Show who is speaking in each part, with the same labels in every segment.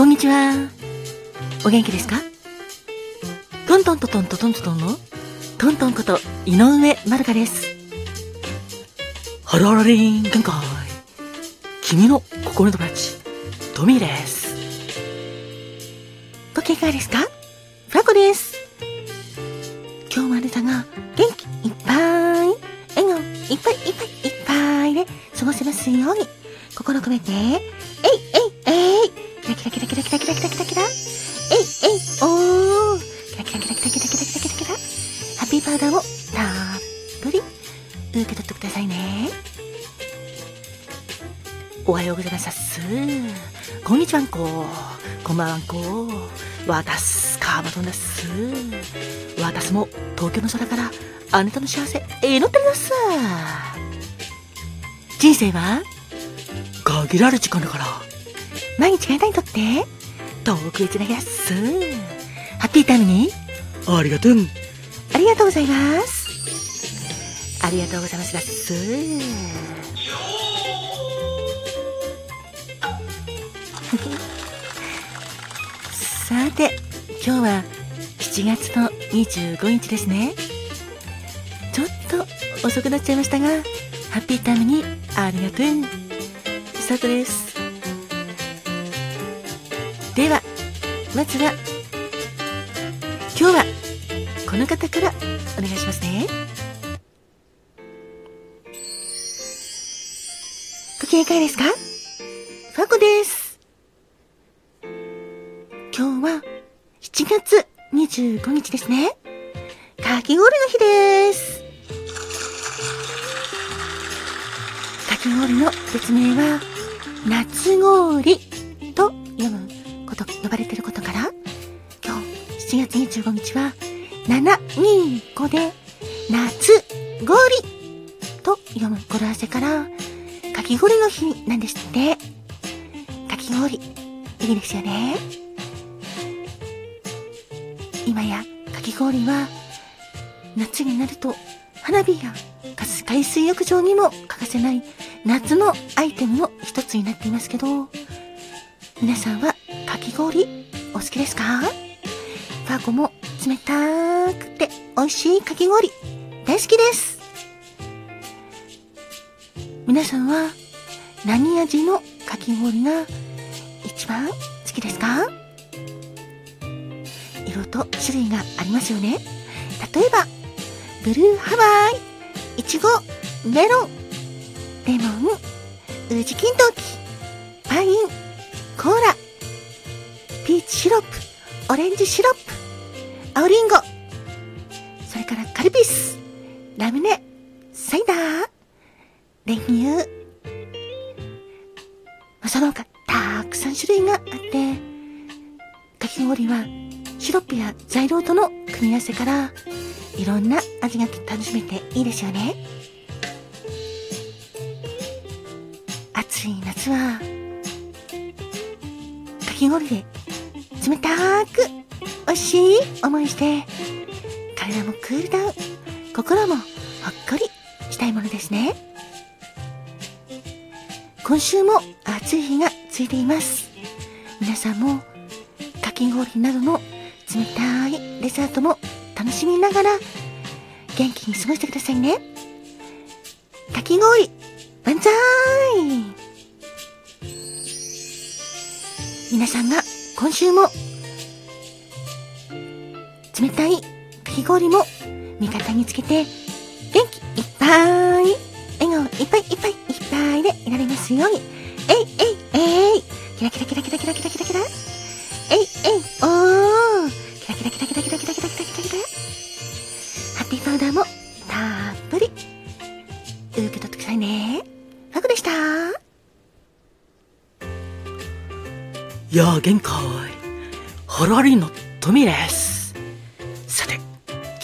Speaker 1: こんにちは。お元気ですか？トントントントントントンのトントンこと井上まるかです。ハローリン限界。君の心の友達、トミーです。ご機嫌いかですか？フラコです。今日もあなたが元気いっぱい、笑顔いっぱいいっぱいいっぱいで過ごせますように、心込めて、えいえいえいキラキラキラキラキラキラキラキラキラえいえいおーキラキラキラキラキラキラキラキラキラハッピーパウダーをたっぷり受け取ってくださいね。おはようございます。こんにちはんこ。こんばんはんこ。わたす、カーバトンです。わたすも東京の空からあなたの幸せ祈っております。人生は限られる時間だから、毎日あなたにとって遠くへつなぎます。ハッピータイムにありがとう。ありがとうございます。ありがとうございますです。さて、今日は7月の25日ですね。ちょっと遅くなっちゃいましたが、ハッピータイムにありがとう。スタートです。では、まずは、今日はこの方からお願いしますね。ご機嫌いかがですか？ファコです。今日は7月25日ですね。かき氷の日です。かき氷の別名は、夏氷7月25日は、725で、夏氷と読む語呂合わせから、かき氷の日なんですって。かき氷、いいですよね。今やかき氷は夏になると花火や海水浴場にも欠かせない夏のアイテムの一つになっていますけど皆さんはかき氷お好きですか？パーコも冷たくて美味しいかき氷大好きです。皆さんは何味のかき氷が一番好きですか？色と種類がありますよね。例えば、ブルーハワイ、いちご、メロン、レモン、ウジキントキ、パイン、コーラ、ピーチシロップ、オレンジシロップ、リンゴ、それからカルピス、ラムネ、サイダー、練乳、その他たくさん種類があって、かき氷はシロップや材料との組み合わせからいろんな味が楽しめていいですよね。暑い夏はかき氷で冷たく美味しい思いして体もクールダウン心もほっこりしたいものですね。今週も暑い日がついています。皆さんもかき氷などの冷たいデザートも楽しみながら元気に過ごしてくださいね。かき氷、万歳皆さんが今週も冷たいかき氷も味方につけて元気いっぱい。笑顔いっぱいいっぱいいっぱいでいられますように。えいえいえいキラキラキラキラキラキラキラキラ。えいえいおー。キラキラキラキラキラキラキラキラキラキラ。ハッピーパウダーもたっぷり。受け取ってくださいね。ファクでした。いやー限界ハロリンのトミーです。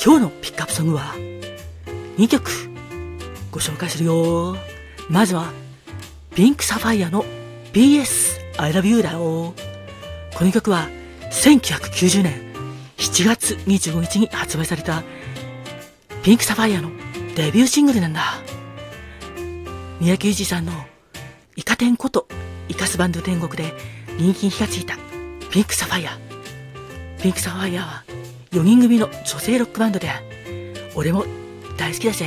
Speaker 1: 今日のピックアップソングは2曲ご紹介するよまずはピンクサファイアの BS I love you だよこの曲は1990年7月25日に発売されたピンクサファイアのデビューシングルなんだ。三宅裕司さんのイカ天ことイカスバンド天国で人気に火がついたピンクサファイア。ピンクサファイアは4人組の女性ロックバンドで、俺も大好きだぜ。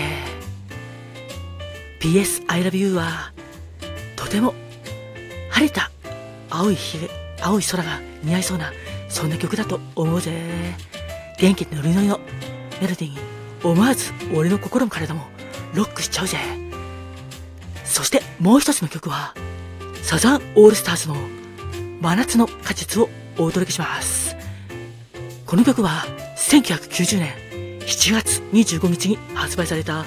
Speaker 1: PS I love you は、とても晴れた青い日、青い空が似合いそうな、そんな曲だと思うぜ。元気ノリノリのメロディーに思わず俺の心も体もロックしちゃうぜ。そしてもう一つの曲は、サザンオールスターズの真夏の果実をお届けします。この曲は1990年7月25日に発売された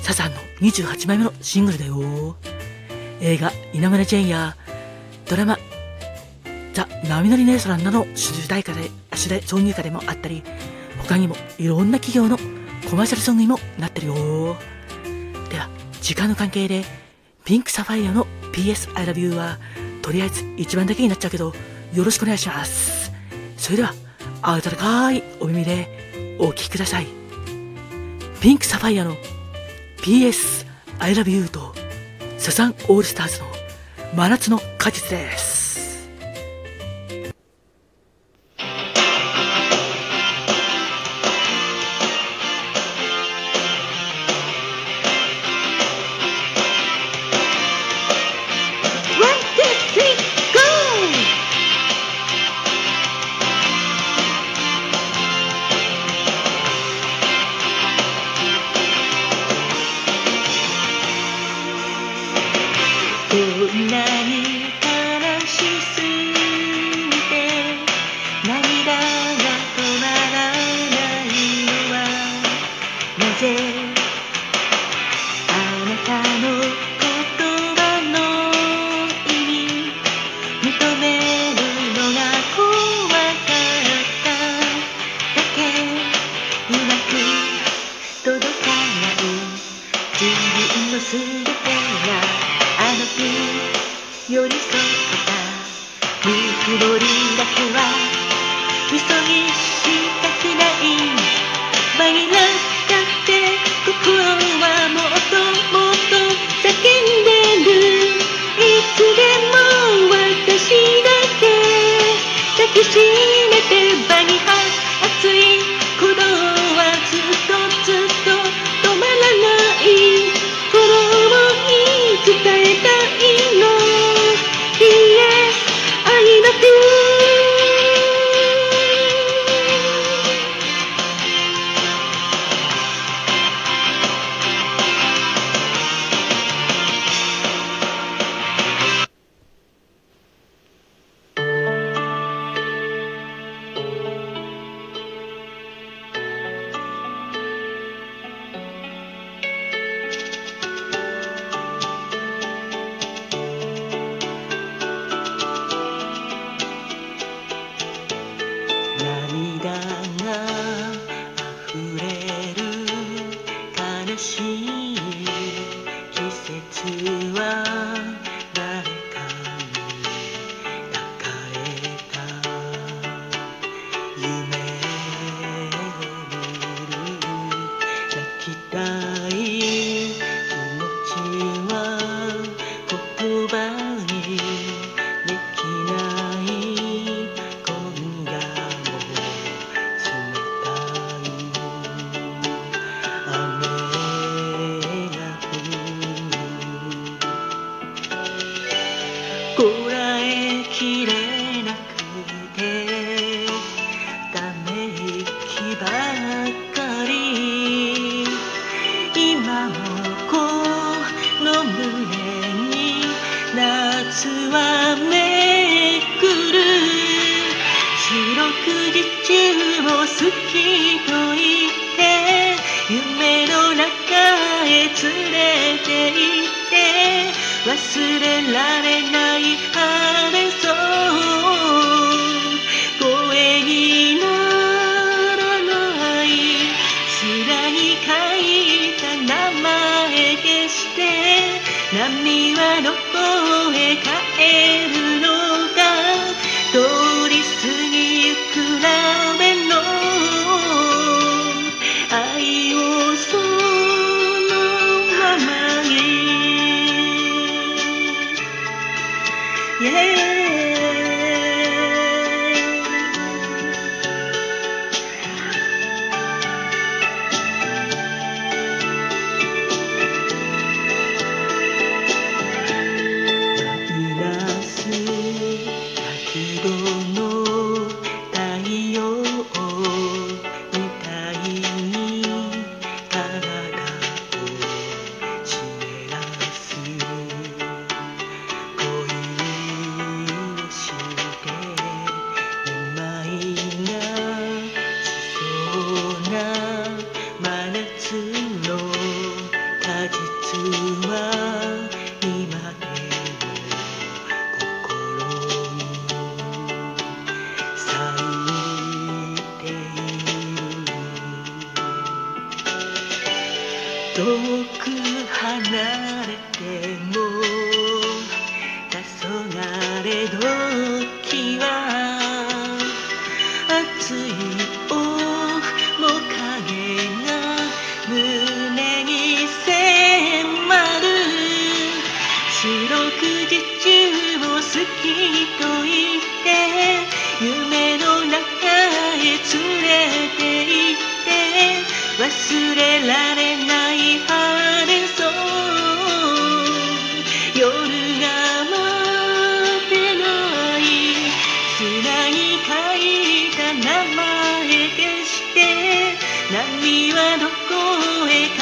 Speaker 1: サザンの28枚目のシングルだよ。映画稲村ジェインやドラマザ・波乗りネーソランなど主題歌で、主題挿入歌でもあったり、他にもいろんな企業のコマーシャルソングにもなってるよ。では、時間の関係で、ピンクサファイアの PS I love you は、とりあえず一番だけになっちゃうけど、よろしくお願いします。それでは、温かいお耳でお聴きください。ピンクサファイアの PS I love you とサザンオールスターズの真夏の果実です。んなに悲しすぎいちは言葉にできない今夜も冷たい雨が降るこらえきれと言って夢の中へ連れて行って忘れられない晴れそう声にならない?白に書いた名前消して波はどこへ帰る?遠く離れても黄昏時は熱い面影が胸に迫る。四六時中を好きと言って夢の中へ連れて行って忘れられない晴れそう。夜が待てない砂に書いた名前消して波はどこへか